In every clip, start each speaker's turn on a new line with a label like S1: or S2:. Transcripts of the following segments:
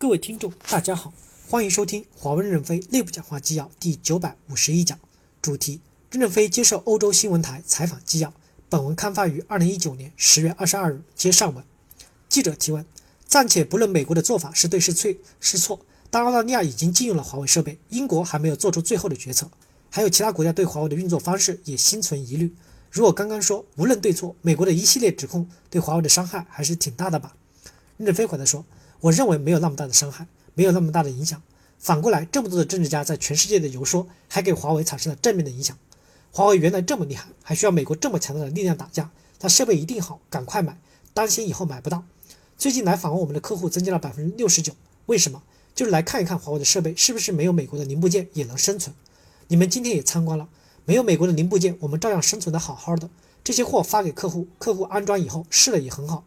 S1: 各位听众，大家好，欢迎收听华为任正非内部讲话纪要第九百五十一讲，主题：任正非接受欧洲新闻台采访纪要。本文刊发于二零一九年十月二十二日。接上文，记者提问：暂且不论美国的做法是对是错是错，但澳大利亚已经禁用了华为设备，英国还没有做出最后的决策，还有其他国家对华为的运作方式也心存疑虑。如果刚刚说无论对错，美国的一系列指控对华为的伤害还是挺大的吧？任正非回答说。我认为没有那么大的伤害，没有那么大的影响。反过来，这么多的政治家在全世界的游说，还给华为产生了正面的影响。华为原来这么厉害，还需要美国这么强大的力量打架？它设备一定好，赶快买，担心以后买不到。最近来访问我们的客户增加了百分之六十九，为什么？就是来看一看华为的设备是不是没有美国的零部件也能生存。你们今天也参观了，没有美国的零部件，我们照样生存的好好的。这些货发给客户，客户安装以后试了也很好。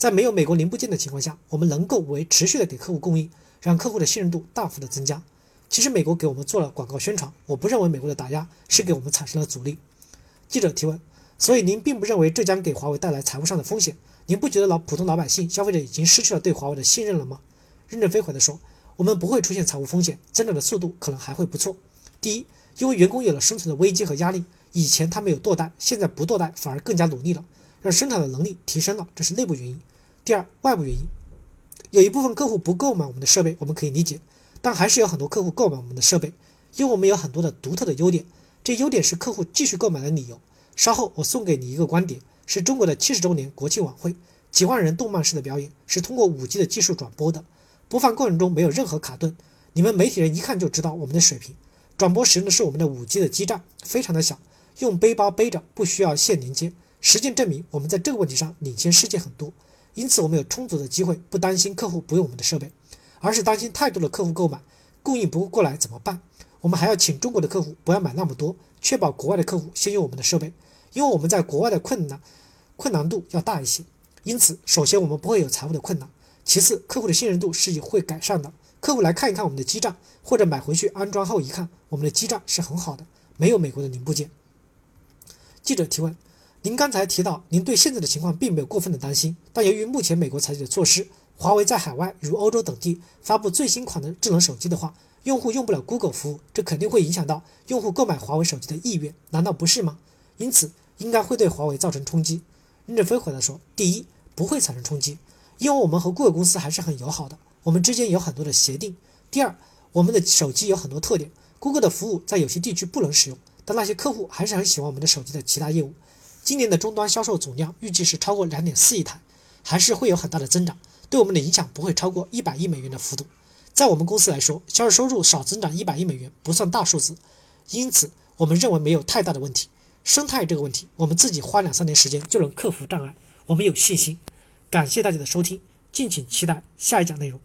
S1: 在没有美国零部件的情况下，我们能够为持续的给客户供应，让客户的信任度大幅的增加。其实美国给我们做了广告宣传，我不认为美国的打压是给我们产生了阻力。记者提问：所以您并不认为这将给华为带来财务上的风险？您不觉得老普通老百姓、消费者已经失去了对华为的信任了吗？任正非回答说：我们不会出现财务风险，增长的速度可能还会不错。第一，因为员工有了生存的危机和压力，以前他们有堕代，现在不堕代，反而更加努力了，让生产的能力提升了，这是内部原因。第二，外部原因，有一部分客户不购买我们的设备，我们可以理解，但还是有很多客户购买我们的设备，因为我们有很多的独特的优点，这优点是客户继续购买的理由。稍后我送给你一个观点，是中国的七十周年国庆晚会，几万人动漫式的表演，是通过五 G 的技术转播的，播放过程中没有任何卡顿，你们媒体人一看就知道我们的水平。转播使用的是我们的五 G 的基站，非常的小，用背包背着，不需要线连接。实践证明，我们在这个问题上领先世界很多。因此，我们有充足的机会，不担心客户不用我们的设备，而是担心太多的客户购买，供应不过来怎么办？我们还要请中国的客户不要买那么多，确保国外的客户先用我们的设备，因为我们在国外的困难困难度要大一些。因此，首先我们不会有财务的困难，其次客户的信任度是会改善的。客户来看一看我们的基站，或者买回去安装后一看，我们的基站是很好的，没有美国的零部件。记者提问。您刚才提到，您对现在的情况并没有过分的担心，但由于目前美国采取的措施，华为在海外如欧洲等地发布最新款的智能手机的话，用户用不了 Google 服务，这肯定会影响到用户购买华为手机的意愿，难道不是吗？因此，应该会对华为造成冲击。任正非回答说：第一，不会产生冲击，因为我们和 Google 公司还是很友好的，我们之间有很多的协定。第二，我们的手机有很多特点，Google 的服务在有些地区不能使用，但那些客户还是很喜欢我们的手机的其他业务。今年的终端销售总量预计是超过两点四亿台，还是会有很大的增长，对我们的影响不会超过一百亿美元的幅度。在我们公司来说，销售收入少增长一百亿美元不算大数字，因此我们认为没有太大的问题。生态这个问题，我们自己花两三年时间就能克服障碍，我们有信心。感谢大家的收听，敬请期待下一讲内容。